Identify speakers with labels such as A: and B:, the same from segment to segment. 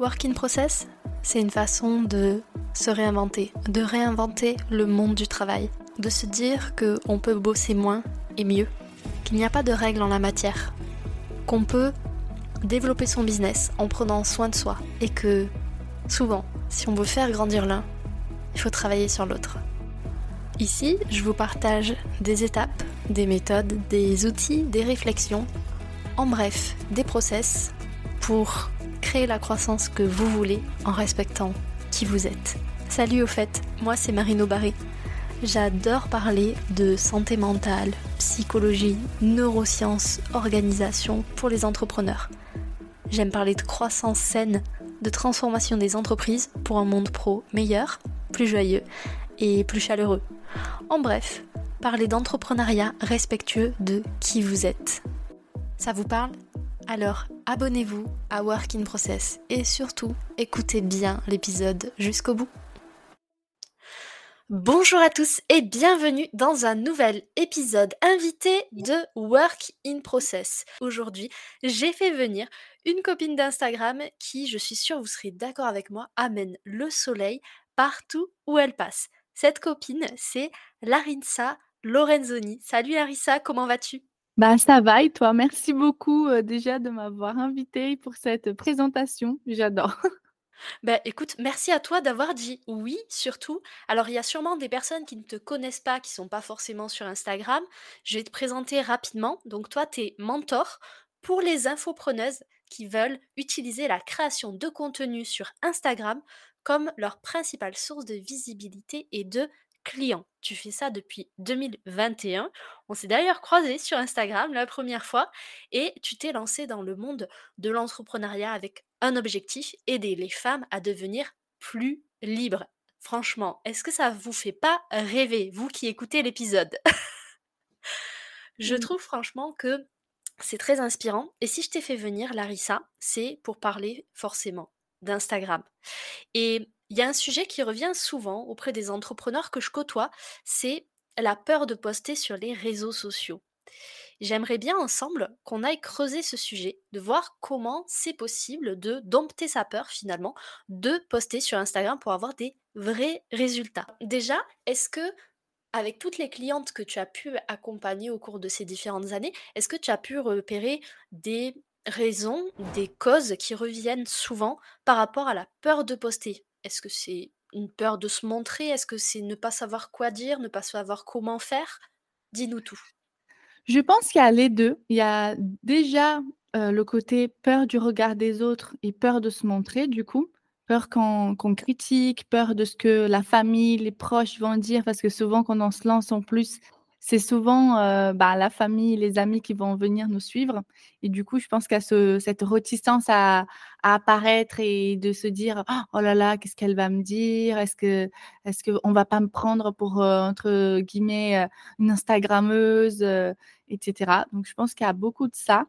A: Work in process, c'est une façon de se réinventer, de réinventer le monde du travail, de se dire qu'on peut bosser moins et mieux, qu'il n'y a pas de règles en la matière, qu'on peut développer son business en prenant soin de soi et que souvent, si on veut faire grandir l'un, il faut travailler sur l'autre. Ici, je vous partage des étapes, des méthodes, des outils, des réflexions, en bref, des process pour créer la croissance que vous voulez en respectant qui vous êtes. Salut au fait, moi c'est Marino Barré. J'adore parler de santé mentale, psychologie, neurosciences, organisation pour les entrepreneurs. J'aime parler de croissance saine, de transformation des entreprises pour un monde pro meilleur, plus joyeux et plus chaleureux. En bref, parler d'entrepreneuriat respectueux de qui vous êtes. Ça vous parle? Alors abonnez-vous à Work in Process et surtout écoutez bien l'épisode jusqu'au bout. Bonjour à tous et bienvenue dans un nouvel épisode invité de Work in Process. Aujourd'hui, j'ai fait venir une copine d'Instagram qui, je suis sûre vous serez d'accord avec moi, amène le soleil partout où elle passe. Cette copine, c'est Larissa Lorenzoni. Salut Larissa, comment vas-tu?
B: Bah ça va et toi? Merci beaucoup euh, déjà de m'avoir invitée pour cette présentation. J'adore.
A: Ben écoute, merci à toi d'avoir dit oui, surtout. Alors, il y a sûrement des personnes qui ne te connaissent pas, qui sont pas forcément sur Instagram. Je vais te présenter rapidement. Donc, toi, tu es mentor pour les infopreneuses qui veulent utiliser la création de contenu sur Instagram comme leur principale source de visibilité et de clients. Tu fais ça depuis 2021. On s'est d'ailleurs croisé sur Instagram la première fois et tu t'es lancé dans le monde de l'entrepreneuriat avec un objectif, aider les femmes à devenir plus libres. Franchement, est-ce que ça vous fait pas rêver, vous qui écoutez l'épisode? Je trouve franchement que c'est très inspirant. Et si je t'ai fait venir, Larissa, c'est pour parler forcément d'Instagram. Et il y a un sujet qui revient souvent auprès des entrepreneurs que je côtoie, c'est la peur de poster sur les réseaux sociaux. J'aimerais bien ensemble qu'on aille creuser ce sujet, de voir comment c'est possible de dompter sa peur finalement, de poster sur Instagram pour avoir des vrais résultats. Déjà, est-ce que avec toutes les clientes que tu as pu accompagner au cours de ces différentes années, est-ce que tu as pu repérer des raisons, des causes qui reviennent souvent par rapport à la peur de poster? Est-ce que c'est une peur de se montrer? Est-ce que c'est ne pas savoir quoi dire, ne pas savoir comment faire? Dis-nous tout.
B: Je pense qu'il y a les deux. Il y a déjà euh, le côté peur du regard des autres et peur de se montrer, du coup. Peur qu'on critique, peur de ce que la famille, les proches vont dire, parce que souvent quand on se lance en plus, c'est souvent euh, bah, la famille, les amis qui vont venir nous suivre. Et du coup, je pense y a cette réticence à, apparaître et de se dire oh là là, qu'est-ce qu'elle va me dire? Est-ce que est-ce va pas me prendre pour euh, entre guillemets euh, une Instagrammeuse, etc. Donc, je pense qu'il y a beaucoup de ça.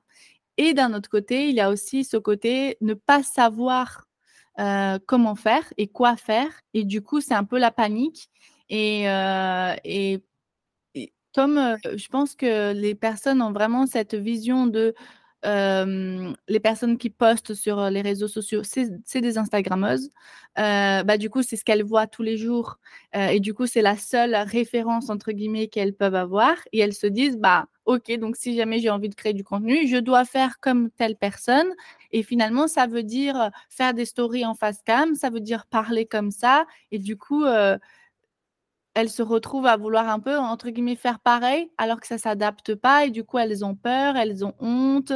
B: Et d'un autre côté, il y a aussi ce côté ne pas savoir comment faire et quoi faire. Et du coup, c'est un peu la panique. Et comme je pense que les personnes ont vraiment cette vision de les personnes qui postent sur les réseaux sociaux, c'est des Instagrammeuses. bah, du coup, c'est ce qu'elles voient tous les jours. et du coup, c'est la seule référence, entre guillemets, qu'elles peuvent avoir. Et elles se disent, bah, OK, donc si jamais j'ai envie de créer du contenu, je dois faire comme telle personne. Et finalement, ça veut dire faire des stories en face cam, ça veut dire parler comme ça. Et du coup, elles se retrouvent à vouloir un peu, entre guillemets, faire pareil, alors que ça ne s'adapte pas. Et du coup, elles ont peur, elles ont honte.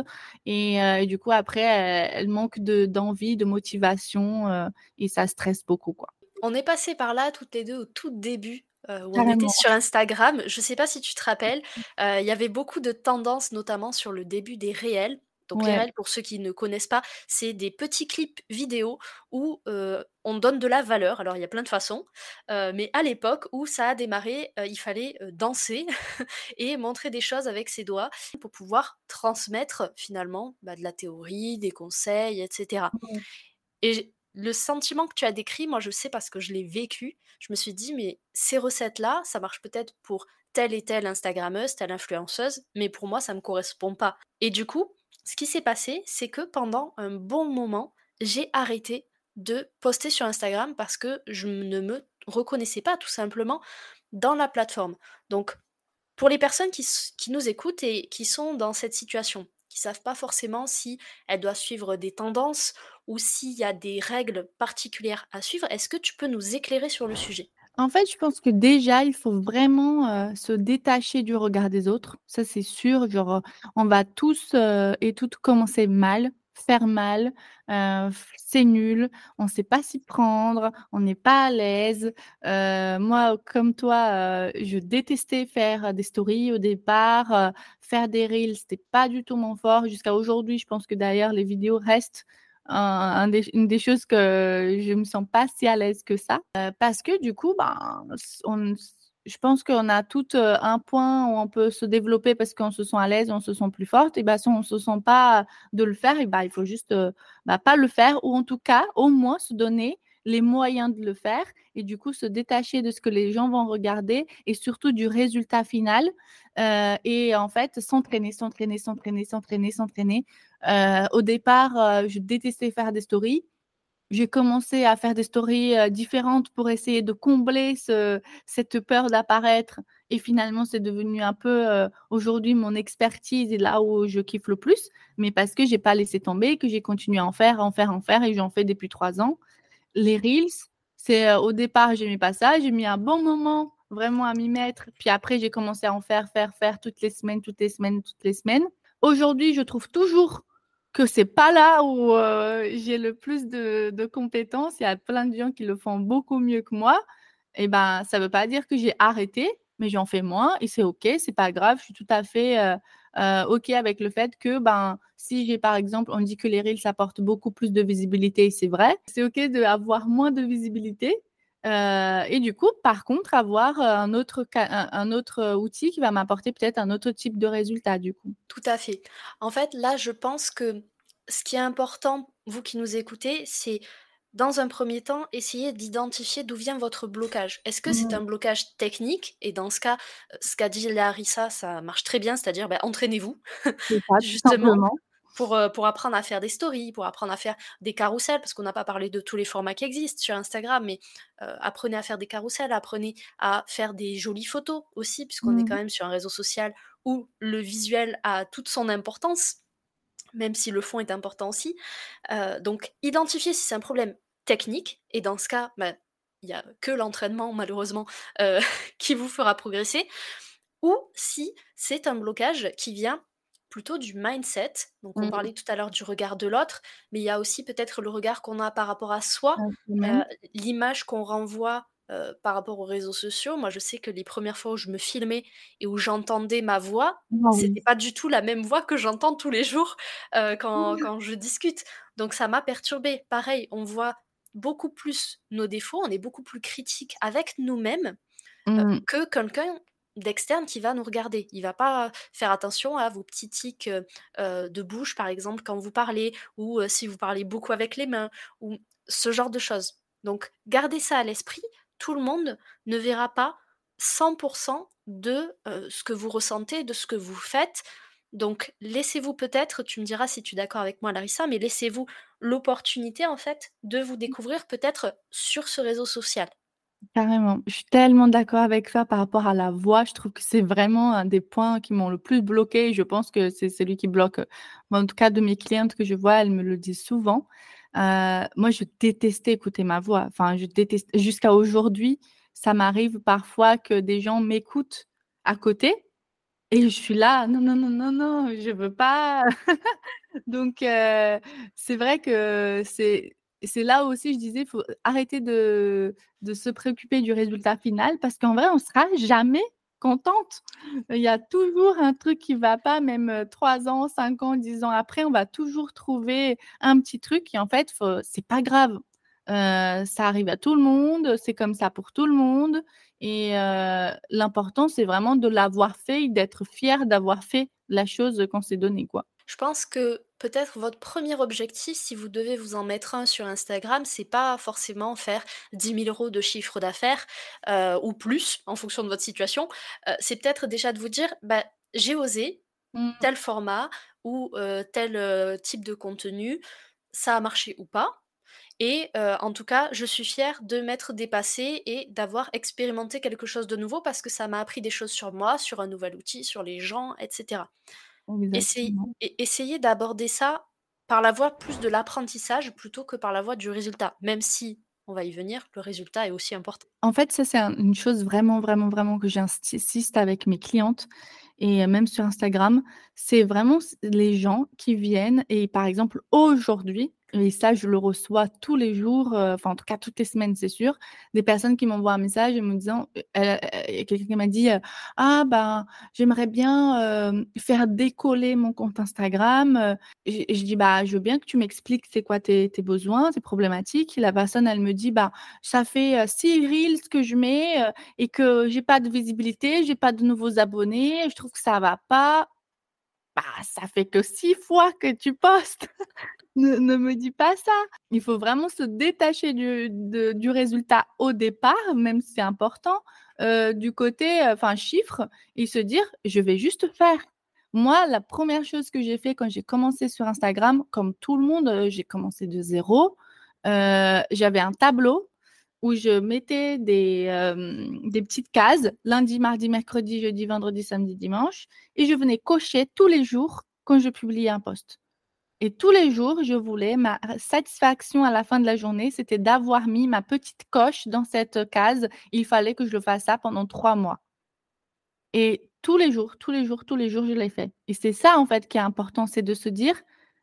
B: Et, euh, du coup, après, elles, manquent d'envie, de, motivation. Euh, et ça stresse beaucoup. Quoi.
A: On est passé par là toutes les deux au tout début euh, où on était sur Instagram. Je ne sais pas si tu te rappelles, il y avait beaucoup de tendances, notamment sur le début des réels. Donc les réels, pour ceux qui ne connaissent pas, c'est des petits clips vidéo où on donne de la valeur. Alors il y a plein de façons, mais à l'époque où ça a démarré, il fallait danser et montrer des choses avec ses doigts pour pouvoir transmettre finalement bah, de la théorie, des conseils, etc. Et le sentiment que tu as décrit, moi je sais parce que je l'ai vécu, je me suis dit, mais ces recettes-là, ça marche peut-être pour telle et telle Instagrammeuse, telle influenceuse, mais pour moi, ça ne me correspond pas. Et du coup, ce qui s'est passé, c'est que pendant un bon moment, j'ai arrêté de poster sur Instagram parce que je ne me reconnaissais pas tout simplement dans la plateforme. Donc pour les personnes qui nous écoutent et qui sont dans cette situation, qui savent pas forcément si elles doivent suivre des tendances ou s'il y a des règles particulières à suivre, est-ce que tu peux nous éclairer sur le sujet?
B: En fait, je pense que déjà, il faut vraiment, heu, se détacher du regard des autres. Ça, c'est sûr, genre, on va tous, heu et toutes commencer mal, faire mal, heu, f c'est nul, on sait pas s'y prendre, on n'est pas à l'aise. Moi, comme toi, je détestais faire des stories au départ, faire des reels, c'était pas du tout mon fort. Jusqu'à aujourd'hui, je pense que d'ailleurs les vidéos restent une des choses que je me sens pas si à l'aise que ça. Heu, parce que du coup, ben, je pense qu'on a toutes, heu, un point où on peut se développer parce qu'on se sent à l'aise, on se sent plus forte et bah, si on se sent pas de le faire et bah, il faut juste, heu, bah, pas le faire ou en tout cas, au moins se donner les moyens de le faire et du coup se détacher de ce que les gens vont regarder et surtout du résultat final, heu et en fait s'entraîner, s'entraîner, s'entraîner, s'entraîner, s'entraîner. Heu, au départ, heu, je détestais faire des stories. J'ai commencé à faire des stories, différentes pour essayer de combler ce cette peur d'apparaître et finalement c'est devenu un peu, aujourd'hui mon expertise et là où je kiffe le plus, mais parce que j'ai pas laissé tomber, que j'ai continué à en faire, en faire, en faire et j'en fais depuis 3 ans. Les reels, c'est, heu, au départ j'aimais pas ça, j'ai mis un bon moment vraiment à m'y mettre, puis après j'ai commencé à en faire, faire, faire toutes les semaines, toutes les semaines, toutes les semaines. Aujourd'hui, je trouve toujours que c'est pas là où, heu, j'ai le plus de compétences. Il y a plein de gens qui le font beaucoup mieux que moi et ben, ça veut pas dire que j'ai arrêté, mais j'en fais moins et c'est OK, c'est pas grave. Je suis tout à fait, heu heu, OK avec le fait que, ben, si j'ai par exemple on dit que les reels apportent beaucoup plus de visibilité c'est vrai. C'est OK d'avoir moins de visibilité, heu et du coup, par contre, avoir, heu, un autre un autre, outil qui va m'apporter peut-être un autre type de résultat, du coup.
A: Tout à fait. En fait, là, je pense que ce qui est important, vous qui nous écoutez, c'est dans un premier temps, essayer d'identifier d'où vient votre blocage. Est-ce que c'est un blocage technique? Et dans ce cas, heu, ce qu'a dit Larissa, ça marche très bien, c'est-à-dire, bah, entraînez-vous justement
B: simplement.
A: pour, apprendre à faire des stories, pour apprendre à faire des carrousels, parce qu'on n'a pas parlé de tous les formats qui existent sur Instagram, mais, heu, apprenez à faire des carrousels, apprenez à faire des jolies photos aussi, puisqu'on est quand
B: Mmh.
A: même sur un réseau social où le visuel a toute son importance, même si le fond est important aussi. Heu, donc identifier si c'est un problème technique et dans ce cas, bah, il y a que l'entraînement malheureusement, heu, qui vous fera progresser ou si c'est un blocage qui vient plutôt du mindset. Donc on
B: Mmh.
A: parlait tout à l'heure du regard de l'autre, mais il y a aussi peut-être le regard qu'on a par rapport à soi,
B: même.
A: l'image qu'on renvoie, heu, par rapport aux réseaux sociaux. Moi, je sais que les premières fois où je me filmais et où j'entendais ma voix,
B: Ah
A: c'était
B: oui.
A: pas du tout la même voix que j'entends tous les jours, heu, quand quand je discute. Donc ça m'a perturbée. Pareil, on voit beaucoup plus nos défauts, on est beaucoup plus critique avec nous-mêmes, heu,
B: Mmh.
A: que quelqu'un d'externe qui va nous regarder. Il va pas faire attention à vos petits tics, de bouche, par exemple, quand vous parlez ou, si vous parlez beaucoup avec les mains ou ce genre de choses. Donc gardez ça à l'esprit, tout le monde ne verra pas 100% de, heu, ce que vous ressentez, de ce que vous faites. Donc laissez-vous peut-être, tu me diras si tu es d'accord avec moi Larissa, mais laissez-vous l'opportunité en fait de vous découvrir peut-être sur ce réseau social.
B: Carrément. Je suis tellement d'accord avec ça par rapport à la voix. Je trouve que c'est vraiment un des points qui m'ont le plus bloquée. Je pense que c'est celui qui bloque, moi en tout cas de mes clientes que je vois, elles me le disent souvent. Heu, moi je détestais écouter ma voix. Enfin je déteste jusqu'à aujourd'hui, ça m'arrive parfois que des gens m'écoutent à côté et je suis là: «Non, non, non, non, non, je veux pas». Donc heu, c'est vrai que c'est c'est là aussi je disais: «Faut arrêter de de se préoccuper du résultat final» parce qu'en vrai on sera jamais contente. Il y a toujours un truc qui va pas même, heu, 3 ans, 5 ans, 10 ans après, on va toujours trouver un petit truc et en fait faut c'est pas grave. Heu, ça arrive à tout le monde, c'est comme ça pour tout le monde et heu, l'important c'est vraiment de l'avoir fait d'être fier d'avoir fait la chose qu'on s'est donnée, quoi.
A: Je pense que peut-être votre premier objectif, si vous devez vous en mettre un sur Instagram, c'est pas forcément faire 10 000 € de chiffre d'affaires, heu, ou plus en fonction de votre situation. Heu, c'est peut-être déjà de vous dire: «Bah, j'ai osé
B: Mmh.
A: tel format ou heu, tel, type de contenu. ça a marché ou pas et en tout cas, je suis fière de m'être dépassée et d'avoir expérimenté quelque chose de nouveau parce que ça m'a appris des choses sur moi, sur un nouvel outil, sur les gens et cetera. Essayez d'aborder ça par la voie plus de l'apprentissage plutôt que par la voie du résultat, même si, on va y venir, le résultat est aussi important.
B: En fait, ça, c'est un une chose vraiment, vraiment, vraiment que j'insiste avec mes clientes et même sur Instagram, c'est vraiment les gens qui viennent et par exemple aujourd'hui et ça je le reçois tous les jours, heu, enfin en tout cas toutes les semaines c'est sûr, des personnes qui m'envoient un message en me disant, y a quelqu'un qui m'a dit, «Ah ben, j'aimerais bien, faire décoller mon compte Instagram, heu» et et je dis: «Bah, je veux bien que tu m'expliques c'est quoi tes besoins, tes problématiques». La personne elle me dit: «Bah, ça fait, 6 reels que je mets, et que j'ai pas de visibilité, j'ai pas de nouveaux abonnés, je trouve que ça va pas». Bah, ça fait que 6 fois que tu postes. Ne me dis pas ça. Il faut vraiment se détacher du du résultat au départ, même si c'est important, heu, du côté, heu, enfin chiffres et se dire: «Je vais juste faire». Moi, la 1re chose que j'ai fait quand j'ai commencé sur Instagram, comme tout le monde, heu, j'ai commencé de 0, heu, j'avais un tableau où je mettais des, hem, des petites cases, lundi, mardi, mercredi, jeudi, vendredi, samedi, dimanche et je venais cocher tous les jours quand je publiais un post et tous les jours, je voulais ma satisfaction à la fin de la journée, c'était d'avoir mis ma petite coche dans cette case. Il fallait que je le fasse ça pendant 3 mois. Et tous les jours, tous les jours, tous les jours, je l'ai fait et c'est ça, en fait, qui est important, c'est de se dire: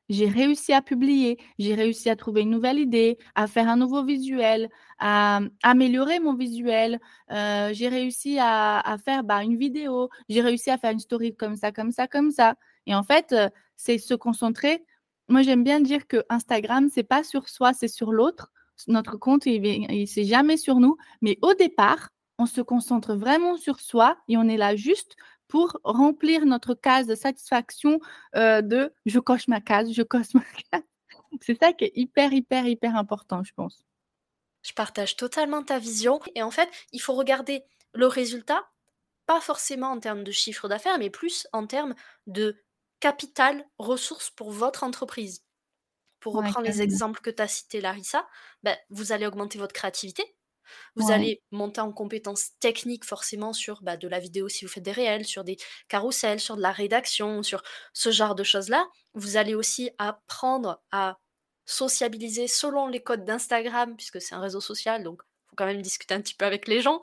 B: «J'ai réussi à publier, j'ai réussi à trouver une nouvelle idée, à faire un nouveau visuel, à, améliorer mon visuel, heu, j'ai réussi à faire, bah, une vidéo, j'ai réussi à faire une story comme ça, comme ça, comme ça» et en fait, heu, c'est se concentrer. Moi, j'aime bien dire qu'Instagram, c'est pas sur soi, c'est sur l'autre. Notre compte, il il c'est jamais sur nous, mais au départ, on se concentre vraiment sur soi et on est là juste pour remplir notre case de satisfaction, heu, de: «Je coche ma case, je coche ma case». C'est ça qui est hyper, hyper, hyper important, je pense.
A: Je partage totalement ta vision et en fait, il faut regarder le résultat, pas forcément en termes de chiffre d'affaires, mais plus en termes de capital, ressources pour votre entreprise. Pour
B: Ouais,
A: reprendre les exemples que tu as cités, Larissa, bah, vous allez augmenter votre créativité, vous
B: Ouais.
A: allez monter en compétences techniques forcément sur, bah, de la vidéo si vous faites des réels, sur des carousels, sur de la rédaction, sur ce genre de choses-là. Vous allez aussi apprendre à sociabiliser selon les codes d'Instagram puisque c'est un réseau social, donc il faut quand même discuter un petit peu avec les gens.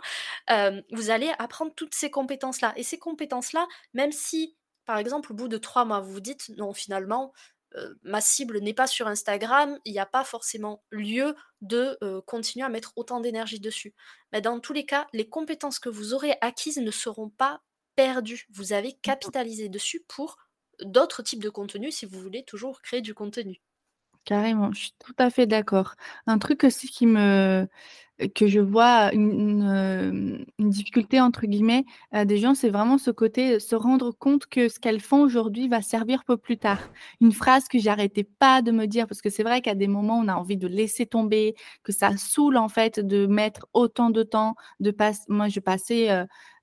A: Hem, vous allez apprendre toutes ces compétences-là et ces compétences-là, même si, par exemple, au bout de 3 mois, vous vous dites: «Non, finalement, heu, ma cible n'est pas sur Instagram», il y a pas forcément lieu de, heu, continuer à mettre autant d'énergie dessus. Bah, dans tous les cas, les compétences que vous aurez acquises ne seront pas perdues. Vous avez capitalisé dessus pour d'autres types de contenus si vous voulez toujours créer du contenu.
B: Carrément, je suis tout à fait d'accord. Un truc aussi qui me que je vois une «difficulté» entre guillemets, des gens, c'est vraiment ce côté, se rendre compte que ce qu'elles font aujourd'hui va servir pour plus tard. Une phrase que j'arrêtais pas de me dire parce que c'est vrai qu'à des moments, on a envie de laisser tomber, que ça saoule en fait de mettre autant de temps, de pass moi je passais,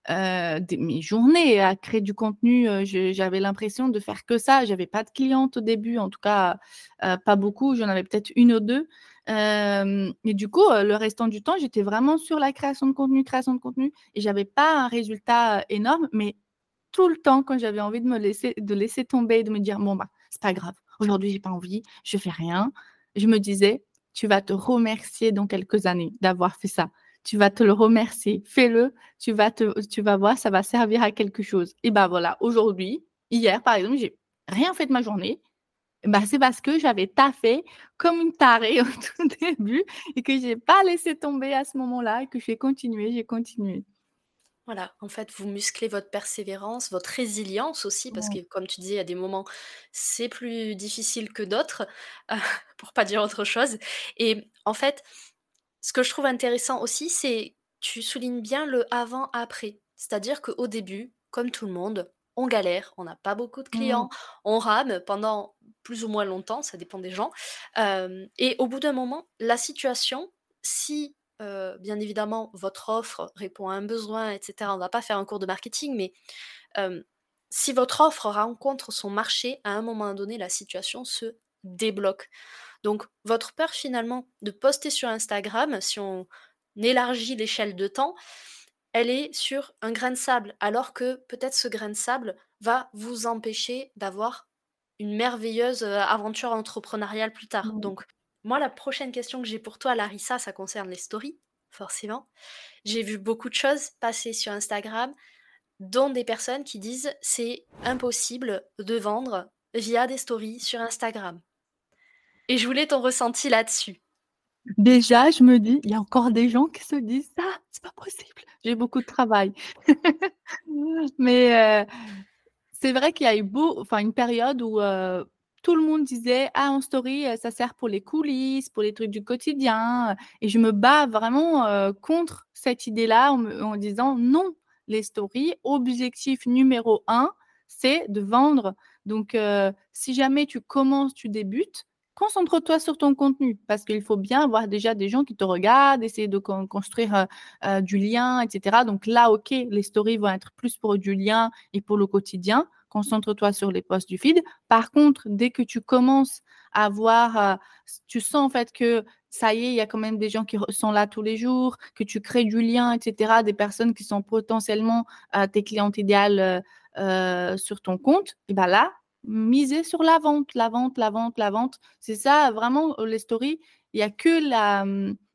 B: des mes journées à créer du contenu, je j'avais l'impression de faire que ça. J'avais pas de clientes au début, en tout cas, heu, pas beaucoup, j'en avais peut-être 1 ou 2, hem et du coup, le restant du temps, j'étais vraiment sur la création de contenu, création de contenu. Et j'avais pas un résultat, énorme, mais tout le temps quand j'avais envie de me laisser de laisser tomber, de me dire: «Bon, bah, c'est pas grave, aujourd'hui j'ai pas envie, je fais rien», je me disais: «Tu vas te remercier dans quelques années d'avoir fait ça. Tu vas te le remercier, fais-le, tu vas te tu vas voir, ça va servir à quelque chose» et bah, voilà, aujourd'hui, hier par exemple, j'ai rien fait de ma journée, bah, c'est parce que j'avais taffé comme une tarée au tout début et que j'ai pas laissé tomber à ce moment-là et que j'ai continué, j'ai continué.
A: Voilà, en fait, vous musclez votre persévérance, votre résilience aussi parce que comme tu disais, il y a des moments, c'est plus difficile que d'autres, heu, pour pas dire autre chose. Et en fait, ce que je trouve intéressant aussi, c'est tu soulignes bien le avant-après. C'est-à-dire qu'au début, comme tout le monde, on galère, on n'a pas beaucoup de
B: Mmh.
A: clients, on rame pendant plus ou moins longtemps, ça dépend des gens, hem et au bout d'un moment, la situation, si, heu, bien évidemment, votre offre répond à un besoin et cetera, on va pas faire un cours de marketing, mais hem, si votre offre rencontre son marché, à un moment donné, la situation se débloque. Donc votre peur finalement de poster sur Instagram, si on élargit l'échelle de temps, elle est sur un grain de sable, alors que peut-être ce grain de sable va vous empêcher d'avoir une merveilleuse, heu, aventure entrepreneuriale plus tard.
B: Mmh.
A: Donc moi, la prochaine question que j'ai pour toi, Larissa, ça concerne les stories, forcément. J'ai vu beaucoup de choses passer sur Instagram, dont des personnes qui disent: «C'est impossible de vendre via des stories sur Instagram». Et je voulais ton ressenti là-dessus.
B: Déjà, je me dis: «Il y a encore des gens qui se disent ça? C'est pas possible». J'ai beaucoup de travail. Mais, heu, c'est vrai qu'il y a eu beau une période où, heu, tout le monde disait: «Ah en story, heu, ça sert pour les coulisses, pour les trucs du quotidien», et je me bats vraiment, contre cette idée-là en disant: «Non, les stories, objectif numéro 1, c'est de vendre». Donc, si jamais tu commences, tu débutes, concentre-toi sur ton contenu parce qu'il faut bien avoir déjà des gens qui te regardent, essayer de con construire, heu heu, du lien et cetera. Donc là, OK, les stories vont être plus pour du lien et pour le quotidien. Concentre-toi sur les posts du feed. Par contre, dès que tu commences à voir, heu, s tu sens en fait que ça y est, il y a quand même des gens qui sont là tous les jours, que tu crées du lien et cetera, des personnes qui sont potentiellement, tes clientes idéales, sur ton compte et bah là, miser sur la vente, la vente, la vente, la vente. C'est ça vraiment, heu, les stories, il y a que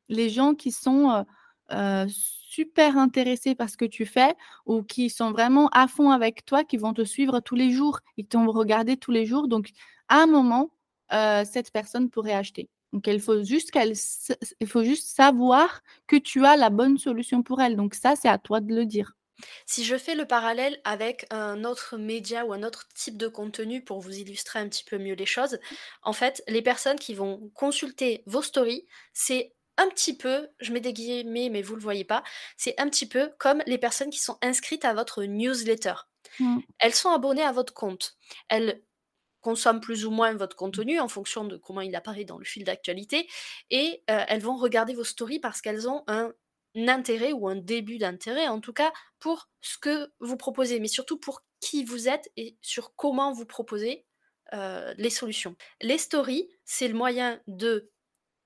B: les gens qui sont, heu heu, super intéressés par ce que tu fais ou qui sont vraiment à fond avec toi, qui vont te suivre tous les jours et qui vont regarder tous les jours. Donc à un moment, cette personne pourrait acheter. Donc il faut juste savoir que tu as la bonne solution pour elle. Donc ça, c'est à toi de le dire.
A: Si je fais le parallèle avec un autre média ou un autre type de contenu pour vous illustrer un petit peu mieux les choses, en fait, les personnes qui vont consulter vos stories, c'est un petit peu, je mets des guillemets, mais vous le voyez pas, c'est un petit peu comme les personnes qui sont inscrites à votre newsletter.
B: Mmh.
A: Elles sont abonnées à votre compte. Elles consomment plus ou moins votre contenu en fonction de comment il apparaît dans le fil d'actualité et heu, elles vont regarder vos stories parce qu'elles ont un intérêt ou un début d'intérêt en tout cas pour ce que vous proposez, mais surtout pour qui vous êtes et sur comment vous proposez, heu, les solutions. Les stories, c'est le moyen de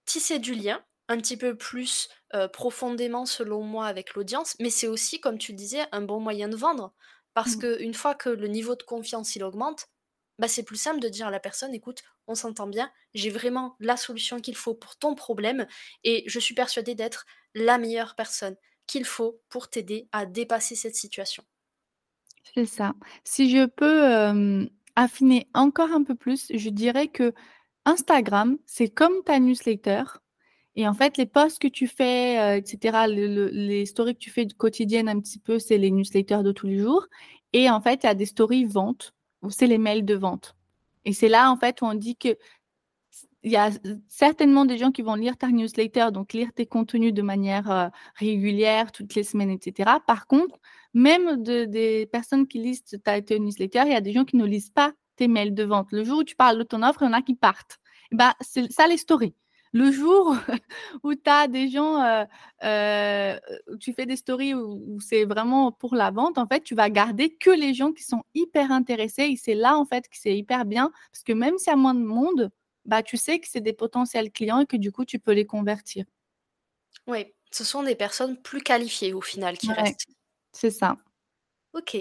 A: tisser du lien, un petit peu plus, heu, profondément selon moi avec l'audience, mais c'est aussi, comme tu le disais, un bon moyen de vendre. Parce
B: Mmh.
A: qu'une fois que le niveau de confiance, il augmente, bah, c'est plus simple de dire à la personne: «Écoute, on s'entend bien, j'ai vraiment la solution qu'il faut pour ton problème et je suis persuadée d'être la meilleure personne qu'il faut pour t'aider à dépasser cette situation».
B: C'est ça. Si je peux, affiner encore un peu plus, je dirais qu'Instagram, c'est comme ta newsletter et en fait, les posts que tu fais, heu, et cetera, le le les stories que tu fais quotidiennes un petit peu, c'est les newsletters de tous les jours et en fait, il y a des stories ventes où c'est les mails de vente et c'est là, en fait, où on dit que il y a certainement des gens qui vont lire ta newsletter, donc lire tes contenus de manière, heu, régulière, toutes les semaines et cetera. Par contre, même de des personnes qui lisent ta newsletter, il y a des gens qui ne lisent pas tes mails de vente. Le jour où tu parles de ton offre, il y en a qui partent. Bah, c'est ça les stories. Le jour où tu as des gens, heu, où tu fais des stories où où c'est vraiment pour la vente, en fait, tu vas garder que les gens qui sont hyper intéressés et c'est là, en fait, que c'est hyper bien parce que même s'il y a moins de monde, bah, tu sais que c'est des potentiels clients et que du coup, tu peux les convertir.
A: Oui, ce sont des personnes plus qualifiées au final qui
B: Ouais,
A: restent.
B: c'est ça.
A: OK.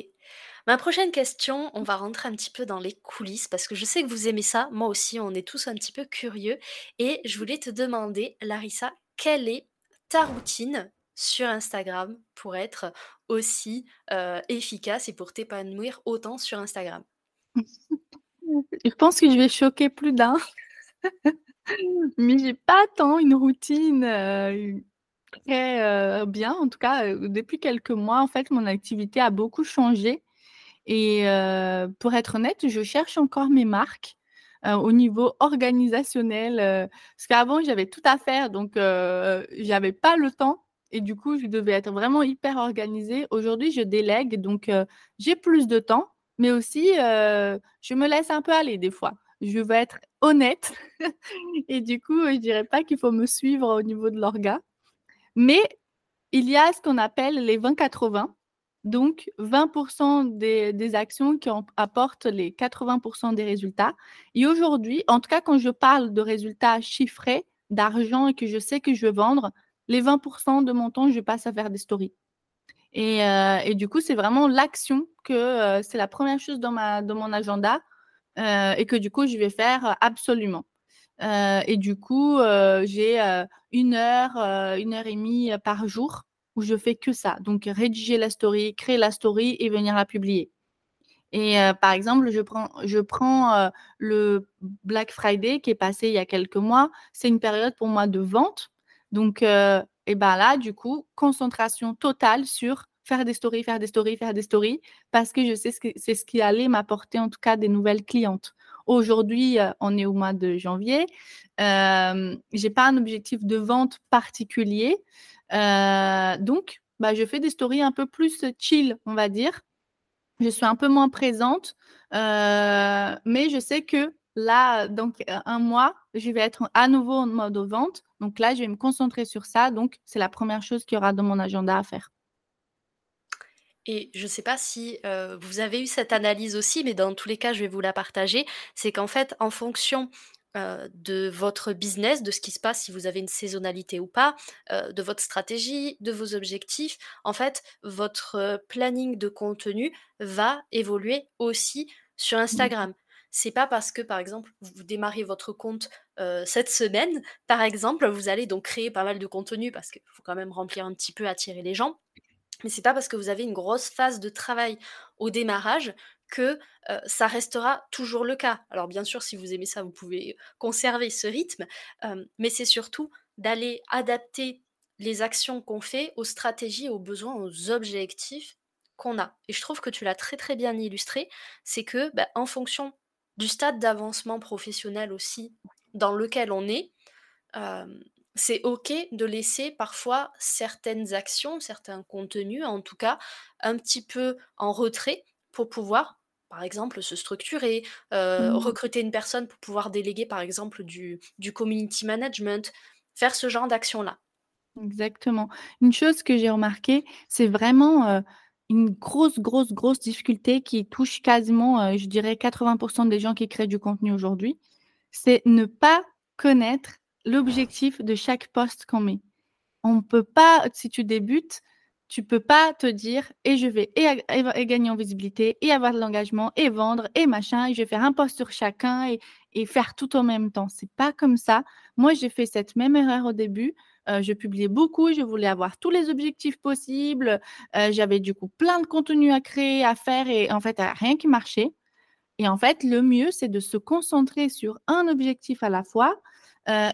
A: Ma prochaine question, on va rentrer un petit peu dans les coulisses parce que je sais que vous aimez ça. Moi aussi, on est tous un petit peu curieux et je voulais te demander, Larissa, quelle est ta routine sur Instagram pour être aussi, heu, efficace et pour t'épanouir autant sur Instagram?
B: Je pense que je vais choquer plus d'un, mais j'ai pas tant une routine, heu, très, heu, bien. En tout cas, depuis quelques mois, en fait, mon activité a beaucoup changé et heu, pour être honnête, je cherche encore mes marques, heu, au niveau organisationnel, heu, parce qu'avant j'avais tout à faire donc heu, j'avais pas le temps et du coup, je devais être vraiment hyper organisée. Aujourd'hui, je délègue donc j'ai plus de temps, mais aussi, je me laisse un peu aller des fois. Je vais être honnête et du coup, je dirais pas qu'il faut me suivre au niveau de l'orga, mais il y a ce qu'on appelle les 20-80. Donc 20 des des actions qui apportent les 80% des résultats et aujourd'hui, en tout cas quand je parle de résultats chiffrés, d'argent et que je sais que je veux vendre, les 20% de mon temps, je passe à faire des stories et et du coup, c'est vraiment l'action que, heu, c'est la première chose dans mon agenda, heu et que du coup, je vais faire absolument. Et du coup, j'ai, 1 heure, heu, 1 heure et demie par jour je fais que ça. Donc rédiger la story, créer la story et venir la publier. Et heu, par exemple, je prends je prends, heu, le Black Friday qui est passé il y a quelques mois. C'est une période pour moi de vente. Donc heu et ben là, du coup, concentration totale sur faire des stories, faire des stories, faire des stories parce que je sais que c'est ce qui allait m'apporter en tout cas des nouvelles clientes. Aujourd'hui, on est au mois de janvier. Hem, j'ai pas un objectif de vente particulier. Heu, donc bah, je fais des stories un peu plus chill, on va dire. Je suis un peu moins présente, heu, mais je sais que là, donc un mois, je vais être à nouveau en mode vente. Donc là, je vais me concentrer sur ça. Donc c'est la première chose qu'il y aura dans mon agenda à faire.
A: Et je sais pas si, vous avez eu cette analyse aussi, mais dans tous les cas, je vais vous la partager. C'est qu'en fait, en fonction, heu, de votre business, de ce qui se passe, si vous avez une saisonnalité ou pas, heu, de votre stratégie, de vos objectifs, en fait, votre planning de contenu va évoluer aussi sur
B: Mmh.
A: Instagram. C'est pas parce que, par exemple, vous démarrez votre compte, cette semaine, par exemple, vous allez donc créer pas mal de contenu parce qu'il faut quand même remplir un petit peu, attirer les gens. Mais c'est pas parce que vous avez une grosse phase de travail au démarrage que, ça restera toujours le cas. Alors bien sûr, si vous aimez ça, vous pouvez conserver ce rythme, mais c'est surtout d'aller adapter les actions qu'on fait aux stratégies, aux besoins, aux objectifs qu'on a. Et je trouve que tu l'as très, très bien illustré, c'est que, bah, en fonction du stade d'avancement professionnel aussi dans lequel on est, c'est OK de laisser parfois certaines actions, certains contenus en tout cas, un petit peu en retrait pour pouvoir, par exemple, se structurer, heu,
B: Mmh.
A: recruter une personne pour pouvoir déléguer par exemple du du community management, faire ce genre d'action-là.
B: Exactement. Une chose que j'ai remarqué, c'est vraiment, heu, une grosse, grosse, grosse difficulté qui touche quasiment, heu, je dirais 80% des gens qui créent du contenu aujourd'hui, c'est ne pas connaître l'objectif de chaque post qu'on met. On peut pas si tu débutes, tu peux pas te dire: «Et je vais gagner en visibilité et avoir de l'engagement et vendre et machin et je vais faire un post sur chacun et faire tout en même temps». C'est pas comme ça. Moi, j'ai fait cette même erreur au début. Heu, je publiais beaucoup, je voulais avoir tous les objectifs possibles, heu, j'avais du coup plein de contenu à créer, à faire et en fait, a rien qui marchait et en fait, le mieux, c'est de se concentrer sur un objectif à la fois,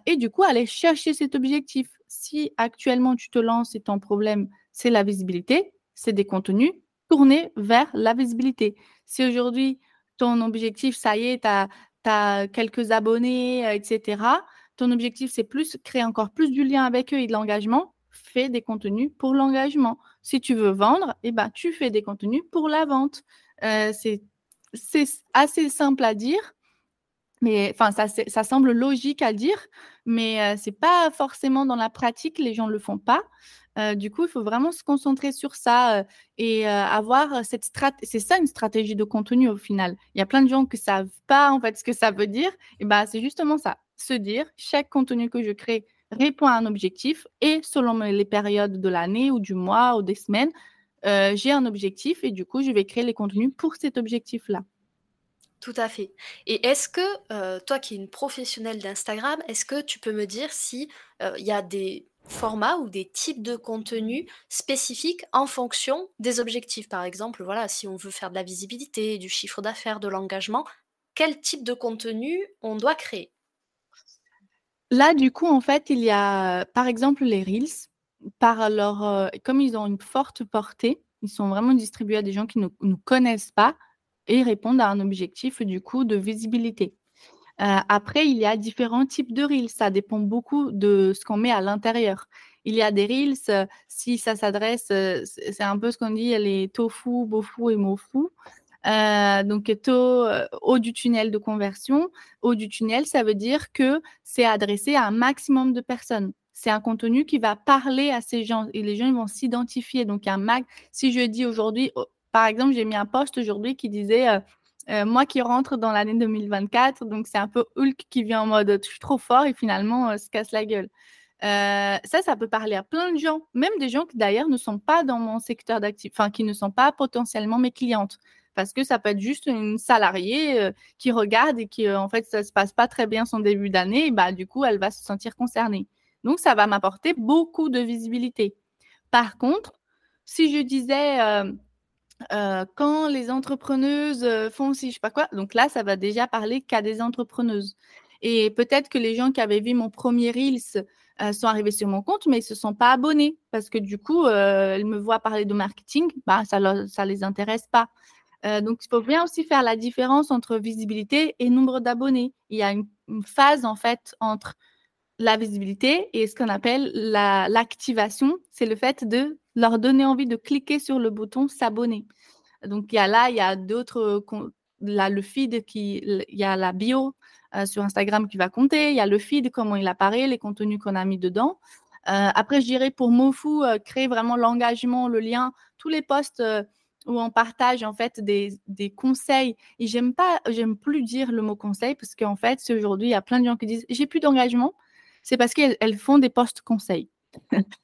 B: et du coup, aller chercher cet objectif. Si actuellement tu te lances et ton problème, c'est la visibilité, c'est des contenus tournés vers la visibilité. Si aujourd'hui, ton objectif, ça y est, tu as quelques abonnés, heu et cetera, ton objectif, c'est plus créer encore plus du lien avec eux et de l'engagement, fais des contenus pour l'engagement. Si tu veux vendre et ben, tu fais des contenus pour la vente. Heu, c'est assez simple à dire, mais enfin ça semble logique à dire, mais heu, c'est pas forcément dans la pratique, les gens le font pas. Heu, du coup, il faut vraiment se concentrer sur ça, heu et heu, avoir cette strat c'est ça une stratégie de contenu au final. Il y a plein de gens qui savent pas en fait ce que ça veut dire et bah, c'est justement ça, se dire: «Chaque contenu que je crée répond à un objectif et selon les périodes de l'année ou du mois ou des semaines, j'ai un objectif et du coup, je vais créer les contenus pour cet objectif-là».
A: Tout à fait et est-ce que, heu, toi qui es une professionnelle d'Instagram, est-ce que tu peux me dire si, heu, il y a des formats ou des types de contenus spécifiques en fonction des objectifs? Par exemple, voilà, si on veut faire de la visibilité, du chiffre d'affaires, de l'engagement, quel type de contenu on doit créer?
B: Là, du coup, en fait, il y a, par exemple, les reels, par leur, heu comme ils ont une forte portée, ils sont vraiment distribués à des gens qui ne nous connaissent pas et ils répondent à un objectif, du coup, de visibilité. Heu, après, il y a différents types de reels, ça dépend beaucoup de ce qu'on met à l'intérieur. Il y a des reels, heu, si ça s'adresse, heu, c'est un peu ce qu'on dit les tofu, bofu et mofu. Donc heu, haut du tunnel de conversion. Haut du tunnel, ça veut dire que c'est adressé à un maximum de personnes. c'est un contenu qui va parler à ces gens et les gens vont s'identifier. Donc, un mag, si je dis aujourd'hui, oh, par exemple, j'ai mis un post aujourd'hui qui disait euh, euh, moi qui rentre dans l'année 2024, donc c'est un peu Hulk qui vient en mode je suis trop fort et finalement euh, se casse la gueule. ça, ça peut parler à plein de gens, même des gens qui d'ailleurs ne sont pas dans mon secteur d'activité, enfin qui ne sont pas potentiellement mes clientes parce que ça peut être juste une salariée qui regarde et qui, en fait, ça se passe pas très bien son début d'année, bah, du coup, elle va se sentir concernée. Donc, ça va m'apporter beaucoup de visibilité. Par contre, si je disais quand les entrepreneuses font si je sais pas quoi, donc là, ça va déjà parler qu'à des entrepreneuses. Et peut-être que les gens qui avaient vu mon premier Reels sont arrivés sur mon compte, mais ils ne se sont pas abonnés parce que du coup, elles me voient parler de marketing, bah, ça ne les intéresse pas. Euh, donc, il faut bien aussi faire la différence entre visibilité et nombre d'abonnés. Il y a une, phase, en fait, entre la visibilité et ce qu'on appelle l'activation. c'est le fait de leur donner envie de cliquer sur le bouton s'abonner. Donc, il y a là, il y a d'autres, là, le feed qui, il y a la bio euh, sur Instagram qui va compter, il y a le feed, comment il apparaît, les contenus qu'on a mis dedans. Euh, après, je dirais pour Mofu, créer vraiment l'engagement, le lien, tous les posts où on partage en fait des, des conseils. Et j'aime pas, j'aime plus dire le mot conseil parce qu'en fait, aujourd'hui, il y a plein de gens qui disent j'ai plus d'engagement. C'est parce qu'elles font des postes conseils.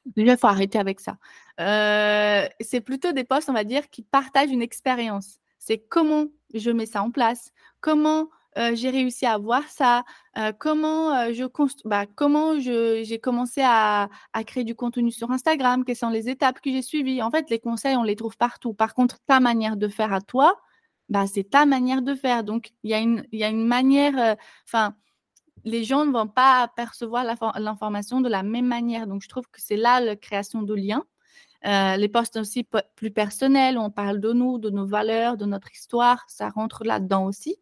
B: Déjà, il faut arrêter avec ça. Euh, c'est plutôt des postes, on va dire, qui partagent une expérience. C'est comment je mets ça en place, comment euh, j'ai réussi à voir ça, euh, comment euh, je bah, comment j'ai commencé à, créer du contenu sur Instagram, quelles sont les étapes que j'ai suivies. En fait, les conseils, on les trouve partout. Par contre, ta manière de faire à toi, bah, c'est ta manière de faire. Donc, il y, y a une manière, enfin, les gens ne vont pas percevoir l'information de la même manière. Donc, je trouve que c'est là la création de liens. les posts aussi plus personnels, on parle de nous, de nos valeurs, de notre histoire, ça rentre là-dedans aussi.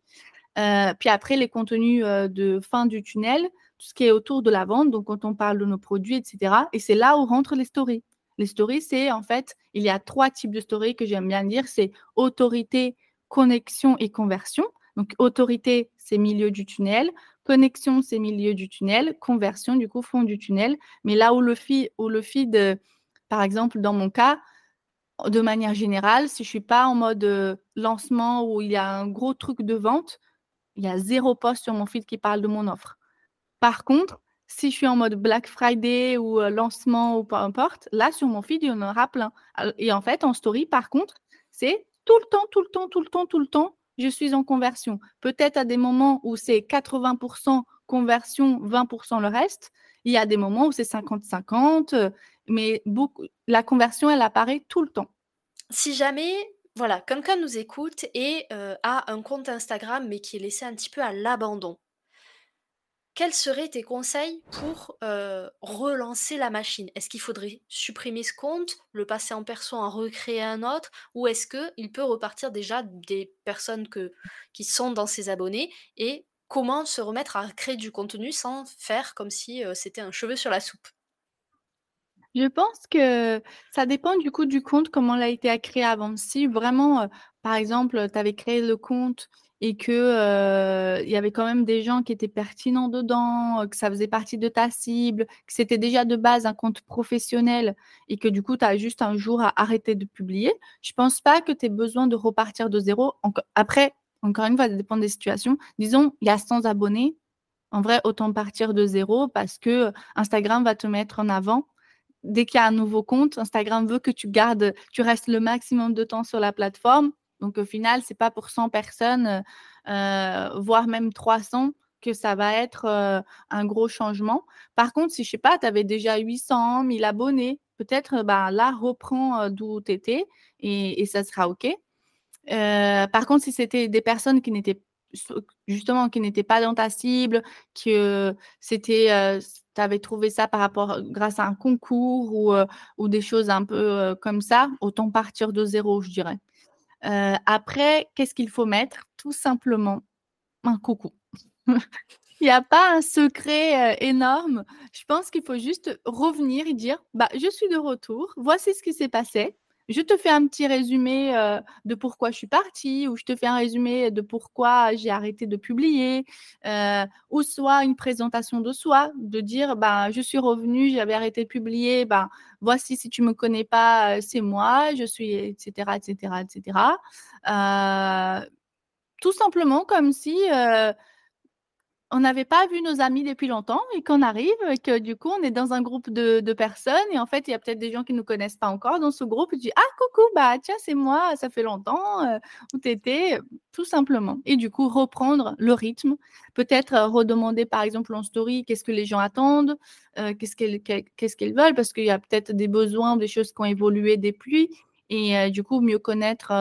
B: Euh, puis après, les contenus euh, de fin du tunnel, tout ce qui est autour de la vente, donc quand on parle de nos produits, etc. Et c'est là où rentrent les stories. Les stories, c'est en fait, il y a trois types de stories que j'aime bien dire. C'est autorité, connexion et conversion. Donc autorité, c'est milieu du tunnel. Connexion, c'est milieu du tunnel. Conversion, du coup, fond du tunnel. Mais là où le feed, où le euh, par exemple, dans mon cas, de manière générale, si je ne suis pas en mode lancement où il y a un gros truc de vente, il y a zéro post sur mon feed qui parle de mon offre. Par contre, si je suis en mode Black Friday ou euh, lancement ou peu importe, là, sur mon feed, il y en aura plein. Et en fait, en story, par contre, c'est tout le temps, tout le temps, tout le temps, tout le temps, je suis en conversion. Peut-être à des moments où c'est 80% conversion, 20% le reste. Il y a des moments où c'est 50-50, euh, mais la conversion, elle apparaît tout le temps.
A: Si jamais voilà, quelqu'un nous écoute et a un compte Instagram, mais qui est laissé un petit peu à l'abandon. Quels seraient tes conseils pour relancer la machine? Est-ce qu'il faudrait supprimer ce compte, le passer en perso, en recréer un autre, ou est-ce qu'il peut repartir déjà des personnes qui sont dans ses abonnés? Et comment se remettre à créer du contenu sans faire comme si c'était un cheveu sur la soupe?
B: Je pense que ça dépend du coup du compte, comment il a été créé avant. Si vraiment, par exemple, tu avais créé le compte et que, il y avait quand même des gens qui étaient pertinents dedans, que ça faisait partie de ta cible, que c'était déjà de base un compte professionnel et que du coup, tu as juste un jour à arrêter de publier, je pense pas que tu aies besoin de repartir de zéro. après, encore une fois, ça dépend des situations. Disons, il y a 100 abonnés. En vrai, autant partir de zéro parce que Instagram va te mettre en avant dès qu'il y a un nouveau compte, Instagram veut que tu gardes, tu restes le maximum de temps sur la plateforme. Donc au final, c'est pas pour 100 personnes, euh, voire même 300 que ça va être euh, un gros changement. Par contre, si je sais pas, tu avais déjà 800, 1000 abonnés, peut-être bah, là, reprends euh, d'où tu étais et, et, ça sera OK. par contre, si c'était des personnes qui n'étaient justement qui n'étaient pas dans ta cible, que c'était tu avais trouvé ça par rapport grâce à un concours ou, ou des choses un peu comme ça, autant partir de zéro, je dirais. Après, qu'est-ce qu'il faut mettre? Tout simplement un coucou. Il n'y a pas un secret énorme. Je pense qu'il faut juste revenir et dire bah, Je suis de retour, voici ce qui s'est passé. Je te fais un petit résumé, heu, de pourquoi je suis partie ou je te fais un résumé de pourquoi j'ai arrêté de publier», heu, ou soit une présentation de soi, de dire: «Ben, je suis revenue, j'avais arrêté de publier, ben, voici si tu me connais pas, heu, c'est moi, je suis» et cetera et cetera et cetera. Heu, tout simplement comme si, on n'avait pas vu nos amis depuis longtemps et qu'on arrive et que du coup, on est dans un groupe de de personnes et en fait, il y a peut-être des gens qui nous connaissent pas encore dans ce groupe. Tu dis: «Ah coucou, bah tiens, c'est moi, ça fait longtemps, heu, où tu étais?» tout simplement. Et du coup, reprendre le rythme, peut-être, heu, redemander par exemple en story qu'est-ce que les gens attendent, heu, qu'est-ce qu'elles veulent parce qu'il y a peut-être des besoins, des choses qui ont évolué depuis et heu, du coup, mieux connaître,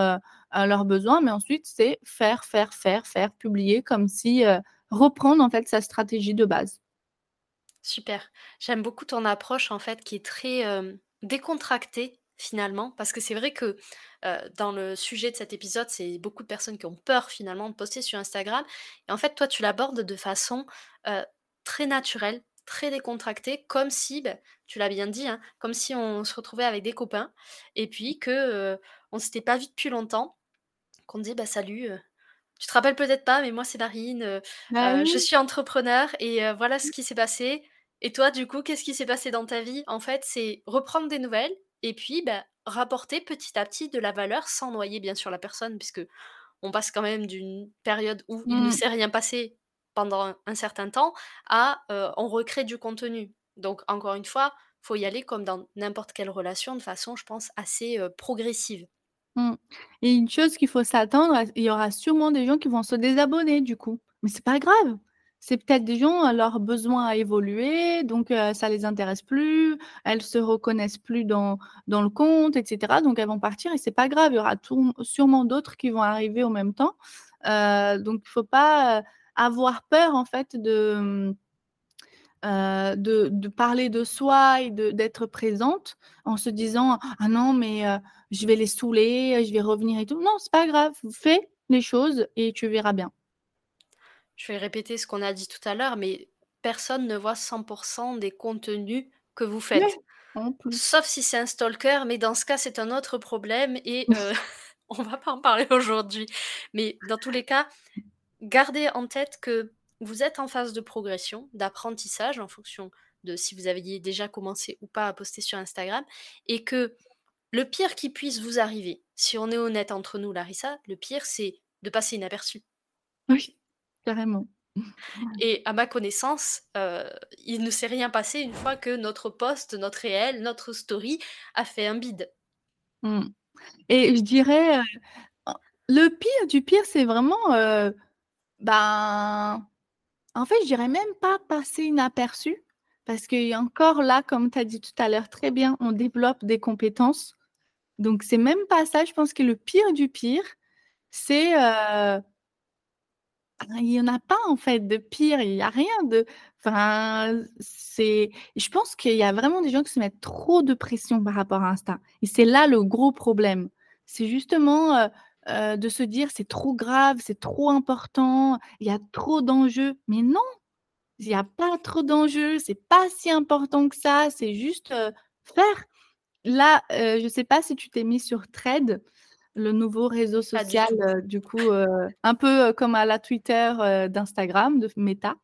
B: leurs besoins. Mais ensuite, c'est faire, faire, faire, faire, publier comme si, reprendre en fait sa stratégie de base.
A: Super. J'aime beaucoup ton approche en fait qui est très, décontractée finalement parce que c'est vrai que, dans le sujet de cet épisode, c'est beaucoup de personnes qui ont peur finalement de poster sur Instagram et en fait toi tu l'abordes de façon, très naturelle, très décontractée comme si, bah, tu l'as bien dit, hein, comme si on se retrouvait avec des copains et puis que, on s'était pas vu depuis longtemps, qu'on dit: «Bah, salut, tu te rappelles peut-être pas, mais moi c'est Marine, heu
B: Bah
A: heu, je suis entrepreneur et heu, voilà ce qui s'est passé. Et toi, du coup, qu'est-ce qui s'est passé dans ta vie? En fait, c'est reprendre des nouvelles et puis, bah, rapporter petit à petit de la valeur sans noyer bien sûr la personne puisque on passe quand même d'une période où il ne
B: Mmh.
A: s'est rien passé pendant un un certain temps à, on recrée du contenu. Donc encore une fois, faut y aller comme dans n'importe quelle relation de façon, je pense, assez, progressive.
B: Mmh et une chose qu'il faut s'attendre il y aura sûrement des gens qui vont se désabonner du coup, mais c'est pas grave. C'est peut-être des gens, heu, leur besoin a évolué donc heu, ça les intéresse plus, elles se reconnaissent plus dans dans le compte et cetera donc elles vont partir et c'est pas grave. Il y aura sûrement d'autres qui vont arriver en même temps, heu, donc il faut pas, heu, avoir peur en fait de, Heu, de de parler de soi et d'être présente en se disant: «Ah non mais heu, je vais les saouler, je vais revenir et tout». Non, c'est pas grave, fais les choses et tu verras bien.
A: Je vais répéter ce qu'on a dit tout à l'heure, mais personne ne voit 100% des contenus que vous faites. Sauf si c'est un stalker, mais dans ce cas, c'est un autre problème et heu, on va pas en parler aujourd'hui. Mais dans tous les cas, gardez en tête que vous êtes en phase de progression, d'apprentissage en fonction de si vous aviez déjà commencé ou pas à poster sur Instagram et que le pire qui puisse vous arriver, si on est honnête entre nous Larissa, le pire c'est de passer inaperçu.
B: Oui, carrément.
A: Et à ma connaissance, heu, il ne s'est rien passé une fois que notre post, notre réel, notre story a fait un bide.
B: Mmh et je dirais, en le pire du pire, c'est vraiment, heu, ben, en fait, je dirais même pas passer inaperçu parce a encore là, comme tu as dit tout à l'heure très bien, on développe des compétences. Donc c'est même pas ça, je pense que le pire du pire, c'est, heu, il y en a pas en fait de pire, il y a rien de enfin, c'est je pense qu'il y a vraiment des gens qui se mettent trop de pression par rapport à Insta. Et c'est là le gros problème. C'est justement, heu heu, de se dire: «C'est trop grave, c'est trop important, il y a trop d'enjeux». Mais non, il y a pas trop d'enjeux, c'est pas si important que ça, c'est juste, heu, faire. Là, heu, je sais pas si tu t'es mis sur Threads? Le nouveau réseau
A: du
B: social, heu, du coup, un peu, comme à la Twitter, d'Instagram, de Meta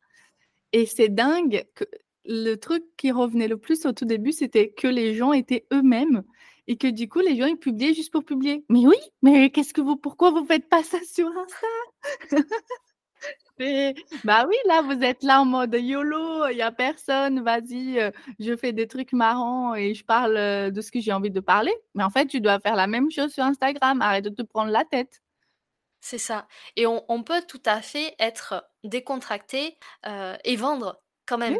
B: et c'est dingue que le truc qui revenait le plus au tout début, c'était que les gens étaient eux-mêmes et que du coup, les gens, ils publiaient juste pour publier. Mais oui, mais qu'est-ce que vous pourquoi vous faites pas ça sur Insta? Bah oui, là, vous êtes là en mode YOLO, il y a personne, vas-y, heu, je fais des trucs marrants et je parle, heu, de ce que j'ai envie de parler. Mais en fait, tu dois faire la même chose sur Instagram, arrête de te prendre la tête.
A: C'est ça et on on peut tout à fait être décontracté, heu et vendre quand même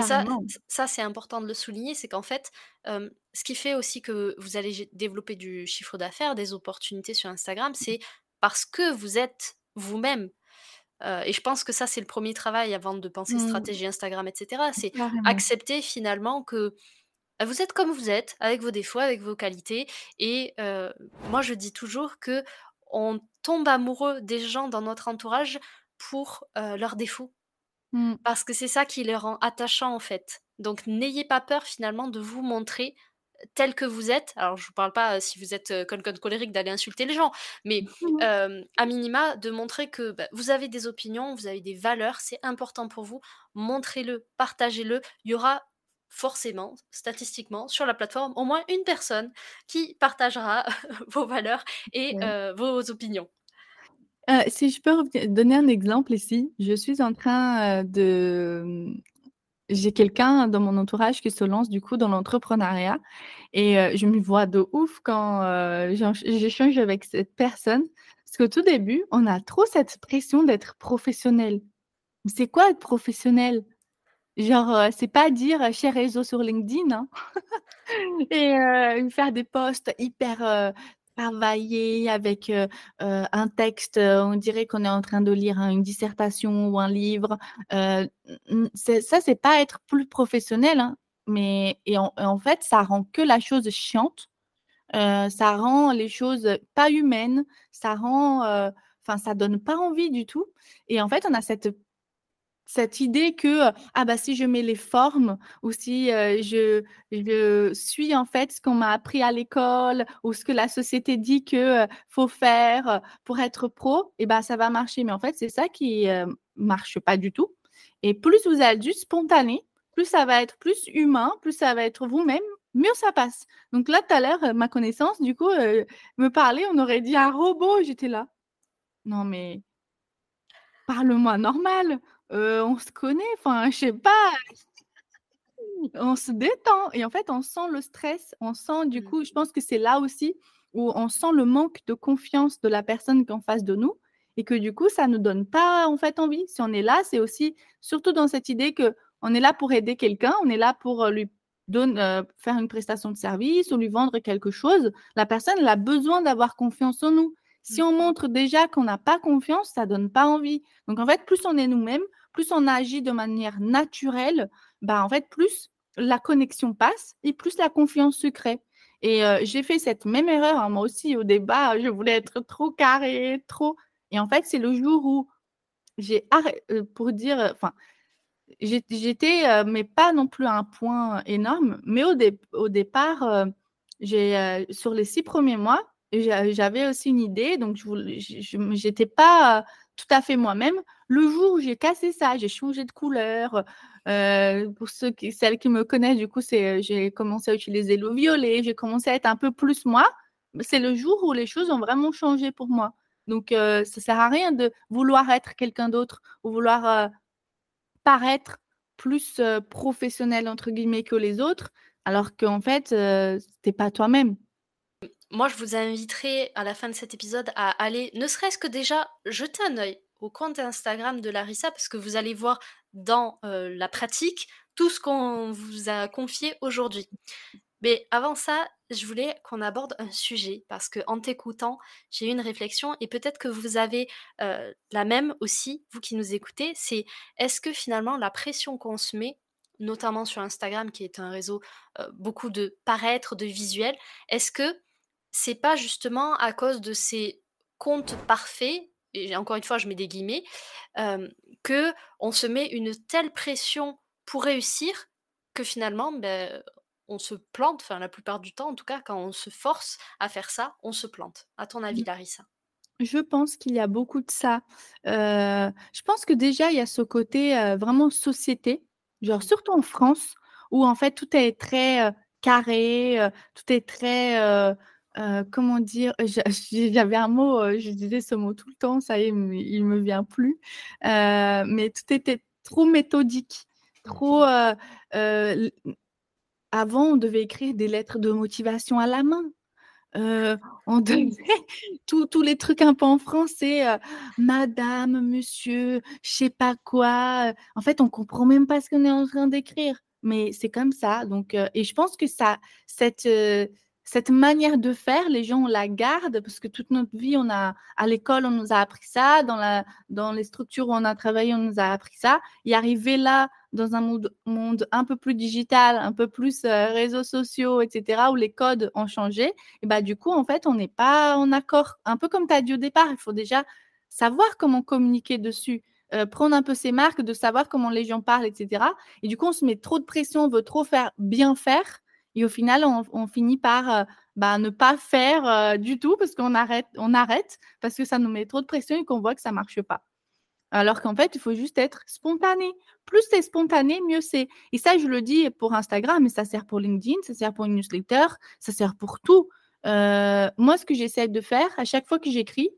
A: ça ça c'est important de le souligner, c'est qu'en fait, ce qui fait aussi que vous allez développer du chiffre d'affaires, des opportunités sur Instagram, c'est parce que vous êtes vous-même. Et je pense que ça, c'est le premier travail avant de penser
B: Mmh,
A: stratégie Instagram et cetera. C'est accepter finalement que, vous êtes comme vous êtes, avec vos défauts, avec vos qualités et moi je dis toujours que on tombe amoureux des gens dans notre entourage pour, leurs défauts.
B: Mmh,
A: Parce que c'est ça qui les rend attachants en fait. Donc n'ayez pas peur finalement de vous montrer, tel que vous êtes. Alors je vous parle pas, si vous êtes, de colérique d'aller insulter les gens, mais à minima de montrer que, bah, vous avez des opinions, vous avez des valeurs, c'est important pour vous. Montrez-le, partagez-le. Il y aura forcément, statistiquement, sur la plateforme, au moins une personne qui partagera vos valeurs et
B: Ouais.
A: vos opinions.
B: Heu, si je peux donner un exemple ici, je suis en train, heu, de, mmh j'ai quelqu'un dans mon entourage qui se lance du coup dans l'entrepreneuriat et heu, je me vois de ouf quand, j'échange avec cette personne. Parce qu'au tout début, on a trop cette pression d'être professionnel. C'est quoi être professionnel? Genre, heu, c'est pas dire: «Share réseau sur LinkedIn», hein et heu, faire des posts hyper, heu, travaillés avec, heu heu, un texte, heu, on dirait qu'on est en train de lire un une dissertation ou un livre. C'est ça, c'est pas être plus professionnel, hein, mais et en fait, ça rend que la chose chiante. Ça rend les choses pas humaines, ça rend, enfin, ça donne pas envie du tout et en fait, on a cette cette idée que, ah bah, si je mets les formes ou si, je suis en fait ce qu'on m'a appris à l'école ou ce que la société dit que, faut faire, pour être pro et bah, ça va marcher. Mais en fait, c'est ça qui, hem, marche pas du tout et plus vous allez du spontané, plus ça va être plus humain, plus ça va être vous-même, mieux ça passe. Donc là, tout à l'heure, heu, ma connaissance du coup, me parlait, on aurait dit un robot. J'étais là: «Non mais» «parle-moi normal, on se connaît, enfin, je sais pas, on se détend» et en fait, on sent le stress, on sent du
A: Mmh.
B: coup je pense que c'est là aussi où on sent le manque de confiance de la personne qui est en face de nous et que du coup, ça nous donne pas, en fait, envie. Si on est là, c'est aussi surtout dans cette idée qu'on est là pour aider quelqu'un, on est là pour, lui donne faire une prestation de service ou lui vendre quelque chose. La personne, elle a besoin d'avoir confiance en nous.
A: Mmh
B: Si on
A: mh.
B: montre déjà qu'on n'a pas confiance, ça donne pas envie. Donc en fait, plus on est nous-mêmes, plus on agit de manière naturelle, bah, en fait, plus la connexion passe et plus la confiance se crée. Et heu, j'ai fait cette même erreur, hein, moi aussi au départ, je voulais être trop carrée, trop. Et en fait, c'est le jour où j'ai arrê heu, pour dire, heu, enfin, j'ét j'étais, mais pas non plus à un point énorme, mais au dép au départ, sur les 6 premiers mois, j'a j'avais aussi une idée donc je j'étais pas, tout à fait moi-même. Le jour où j'ai cassé ça, j'ai changé de couleur, heu, pour ceux qui celles qui me connaissent, du coup, heu, j'ai commencé à utiliser le violet, j'ai commencé à être un peu plus moi. C'est le jour où les choses ont vraiment changé pour moi. Donc heu, ça sert à rien de vouloir être quelqu'un d'autre ou vouloir, paraître plus, «professionnel» entre guillemets que les autres, alors qu'en fait, tu es pas toi-même.
A: Moi, je vous inviterai à la fin de cet épisode à aller, ne serait-ce que déjà jeter un œil au compte Instagram de Larissa parce que vous allez voir dans, heu, la pratique tout ce qu'on vous a confié aujourd'hui. Mais avant ça, je voulais qu'on aborde un sujet parce qu'en t'écoutant, j'ai eu une réflexion et peut-être que vous avez, heu, la même aussi, vous qui nous écoutez. C'est est-ce que finalement la pression qu'on se met, notamment sur Instagram qui est un réseau, heu, beaucoup de paraître, de visuel, est-ce que c'est pas justement à cause de ces comptes «parfaits» et encore une fois je mets des guillemets, hem, qu'on se met une telle pression pour réussir que finalement, beh, on se plante, enfin la plupart du temps en tout cas quand on se force à faire ça, on se plante. À ton avis
B: Mmh.
A: Larissa?
B: Je pense qu'il y a beaucoup de ça. Heu, je pense que déjà il y a ce côté, heu, vraiment société, genre
A: Mmh.
B: surtout en France où en fait tout est très, heu, carré, tout est très, comment dire? J'avais un mot, je disais ce mot tout le temps, ça y est, il me vient plus. Mais tout était trop méthodique, trop, avant on devait écrire des lettres de motivation à la main. On devait tous les trucs un peu en français, madame, monsieur, je sais pas quoi, en fait, on comprend même pas ce qu'on est en train d'écrire, mais c'est comme ça donc et je pense que ça cette, cette manière de faire, les gens la gardent parce que toute notre vie, on a à l'école, on nous a appris ça, dans les structures où on a travaillé, on nous a appris ça et arriver là, dans un monde un peu plus digital, un peu plus, heu, réseaux sociaux et cetera, où les codes ont changé et bah, du coup, en fait, on n'est pas en accord. Un peu comme tu as dit au départ, il faut déjà savoir comment communiquer dessus, heu, prendre un peu ses marques, de savoir comment les gens parlent et cetera et du coup, on se met trop de pression, on veut trop faire bien faire et au final, on finit par, bah, ne pas faire, du tout parce qu'on arrête on arrête parce que ça nous met trop de pression et qu'on voit que ça marche pas. Alors qu'en fait, il faut juste être spontané. Plus c'est spontané, mieux c'est. Et ça, je le dis pour Instagram, mais ça sert pour LinkedIn, ça sert pour une newsletter, ça sert pour tout. moi, ce que j'essaie de faire à chaque fois que j'écris,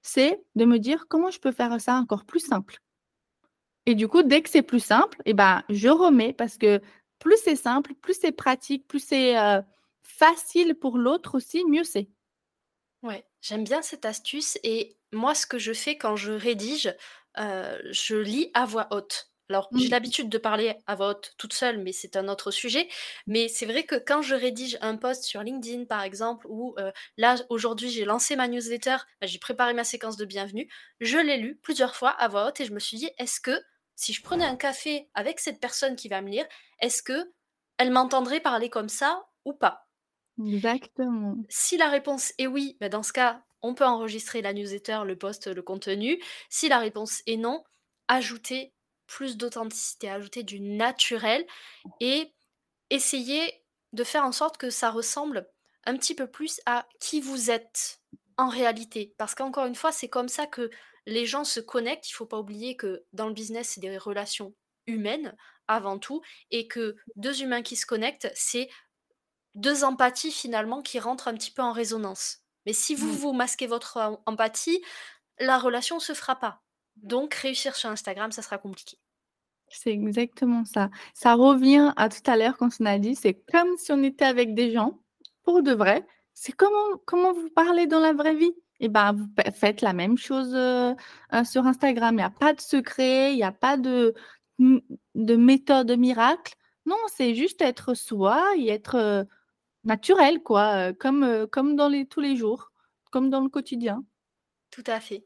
B: c'est de me dire comment je peux faire ça encore plus simple. Et du coup, dès que c'est plus simple, eh ben, je remets parce que plus c'est simple, plus c'est pratique, plus c'est facile pour l'autre aussi, mieux c'est.
A: Ouais, j'aime bien cette astuce et moi, ce que je fais quand je rédige, je lis à voix haute. Alors, j'ai mmh. l'habitude de parler à voix haute toute seule, mais c'est un autre sujet. Mais c'est vrai que quand je rédige un post sur LinkedIn, par exemple, ou là, aujourd'hui, j'ai lancé ma newsletter, bah, j'ai préparé ma séquence de bienvenue, je l'ai lu plusieurs fois à voix haute et je me suis dit, est-ce que si je prenais un café avec cette personne qui va me lire, est-ce que elle m'entendrait parler comme ça ou pas?
B: Exactement.
A: Si la réponse est oui, bah, dans ce cas, on peut enregistrer la newsletter, le post, le contenu. Si la réponse est non, ajouter plus d'authenticité, ajouter du naturel et essayer de faire en sorte que ça ressemble un petit peu plus à qui vous êtes en réalité. Parce qu'encore une fois, c'est comme ça que les gens se connectent. Il ne faut pas oublier que dans le business, c'est des relations humaines avant tout, et que deux humains qui se connectent, c'est deux empathies finalement qui rentrent un petit peu en résonance. Mais si vous, mmh. vous masquez votre empathie, la relation ne se fera pas. Donc, réussir sur Instagram, ça sera compliqué.
B: C'est exactement ça. Ça revient à tout à l'heure quand on a dit, c'est comme si on était avec des gens, pour de vrai. C'est comment, comment vous parlez dans la vraie vie? Et eh ben, vous faites la même chose sur Instagram. Il n'y a pas de secret, il n'y a pas de, de méthode miracle. Non, c'est juste être soi et être naturel, quoi, comme, comme dans les, tous les jours, comme dans le quotidien.
A: Tout à fait.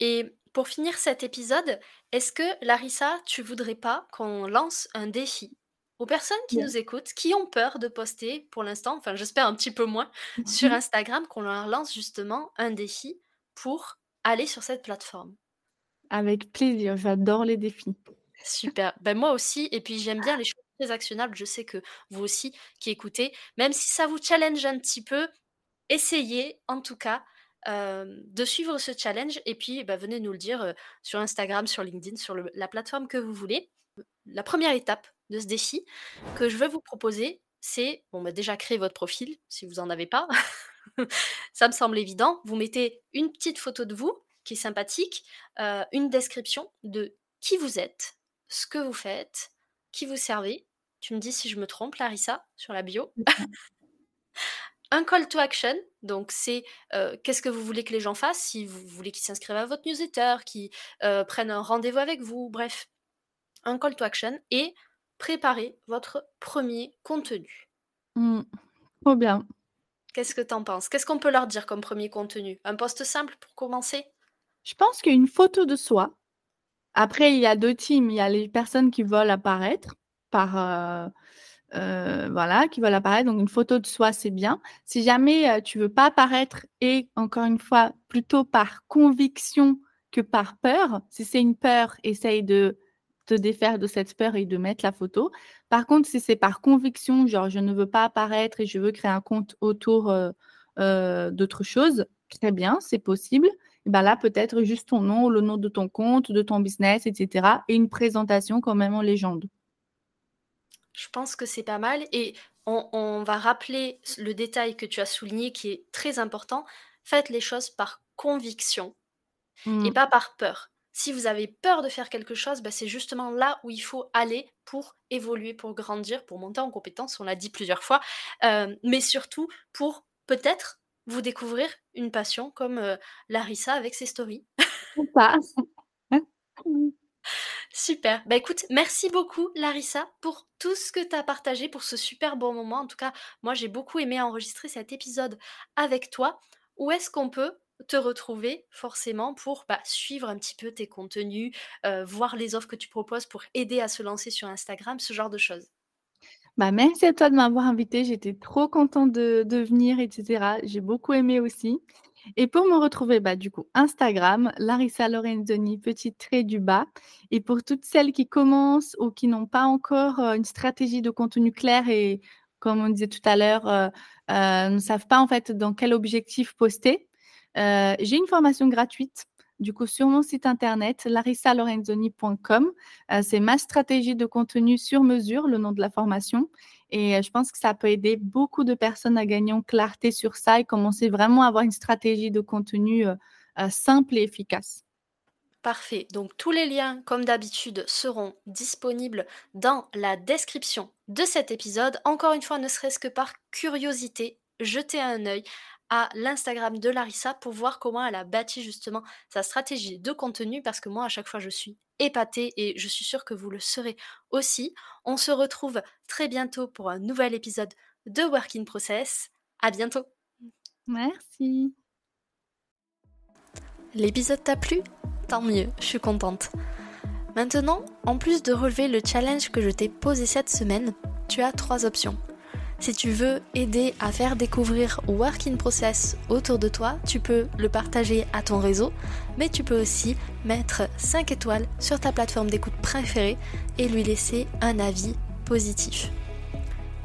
A: Et pour finir cet épisode, est-ce que Larissa, tu voudrais pas qu'on lance un défi? Aux personnes qui nous écoutent, qui ont peur de poster pour l'instant, enfin j'espère un petit peu moins, sur mmh Instagram, qu'on leur lance justement un défi pour aller sur cette plateforme.
B: Avec plaisir, j'adore les défis.
A: Super, ben moi aussi, et puis j'aime bien les choses très actionnables, je sais que vous aussi qui écoutez, même si ça vous challenge un petit peu, essayez en tout cas de suivre ce challenge. Et puis bah, venez nous le dire sur Instagram, sur LinkedIn, sur la plateforme que vous voulez. La première étape de ce défi que je veux vous proposer, c'est bon, bah, déjà créer votre profil si vous n'en avez pas. Ça me semble évident. Vous mettez une petite photo de vous qui est sympathique, une description de qui vous êtes, ce que vous faites, qui vous servez. Tu me dis si je me trompe, Larissa, sur la bio. un call to action, donc c'est qu'est-ce que vous voulez que les gens fassent, si vous voulez qu'ils s'inscrivent à votre newsletter, qu'ils prennent un rendez-vous avec vous, bref, un call to action et préparer votre premier contenu.
B: Mmh. Trop bien.
A: Qu'est-ce que tu en penses? Qu'est-ce qu'on peut leur dire comme premier contenu? Un post simple pour commencer?
B: Je pense qu'une photo de soi. Après, il y a deux teams. Il y a les personnes qui veulent apparaître par, euh, voilà, qui veulent apparaître. Donc, une photo de soi, c'est bien. Si jamais euh, tu veux pas apparaître et encore une fois, plutôt par conviction que par peur, si c'est une peur, essaye de défaire de cette peur et de mettre la photo. Par contre, si c'est par conviction, genre je ne veux pas apparaître et je veux créer un compte autour euh, d'autre chose, très bien, c'est possible. Et ben là, peut-être juste ton nom, le nom de ton compte, de ton business, etc. Et une présentation quand même en légende.
A: Je pense que c'est pas mal et on, va rappeler le détail que tu as souligné qui est très important. Faites les choses par conviction et mmh. pas par peur. Si vous avez peur de faire quelque chose, bah, c'est justement là où il faut aller pour évoluer, pour grandir, pour monter en compétence, on l'a dit plusieurs fois, euh, mais surtout pour peut-être vous découvrir une passion comme euh, Larissa avec ses stories.
B: Ou pas.
A: Super. Bah écoute, merci beaucoup Larissa pour tout ce que tu as partagé, pour ce super bon moment. En tout cas, moi j'ai beaucoup aimé enregistrer cet épisode avec toi. Où est-ce qu'on peut te retrouver forcément pour bah, suivre un petit peu tes contenus, euh, voir les offres que tu proposes pour aider à se lancer sur Instagram, ce genre de choses
B: bah, merci à toi de m'avoir invité. J'étais trop contente de, de venir, etc. J'ai beaucoup aimé aussi. Et pour me retrouver, bah, du coup, Instagram, Larissa Lorenzoni, petit trait du bas. Et pour toutes celles qui commencent ou qui n'ont pas encore une stratégie de contenu claire et comme on disait tout à l'heure, ne savent pas en fait dans quel objectif poster. J'ai une formation gratuite du coup sur mon site internet larissalorenzoni.com. c'est ma stratégie de contenu sur mesure, le nom de la formation. Et je pense que ça peut aider beaucoup de personnes à gagner en clarté sur ça et commencer vraiment à avoir une stratégie de contenu simple et efficace.
A: Parfait. Donc tous les liens, comme d'habitude, seront disponibles dans la description de cet épisode. Encore une fois, ne serait-ce que par curiosité, jetez un œil à l'Instagram de Larissa pour voir comment elle a bâti justement sa stratégie de contenu parce que moi à chaque fois je suis épatée et je suis sûre que vous le serez aussi. On se retrouve très bientôt pour un nouvel épisode de Work in Process. À bientôt.
B: Merci.
A: L'épisode t'a plu? Tant mieux, je suis contente. Maintenant, en plus de relever le challenge que je t'ai posé cette semaine, tu as trois options. Si tu veux aider à faire découvrir Work in Process autour de toi, tu peux le partager à ton réseau, mais tu peux aussi mettre 5 étoiles sur ta plateforme d'écoute préférée et lui laisser un avis positif.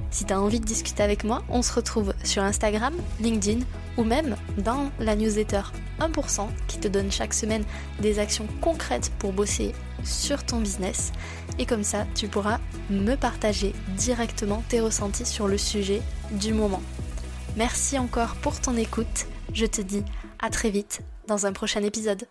A: Si tu as envie de discuter avec moi, on se retrouve sur Instagram, LinkedIn ou même dans la newsletter 1% qui te donne chaque semaine des actions concrètes pour bosser sur ton business. Et comme ça, tu pourras me partager directement tes ressentis sur le sujet du moment. Merci encore pour ton écoute. Je te dis à très vite dans un prochain épisode.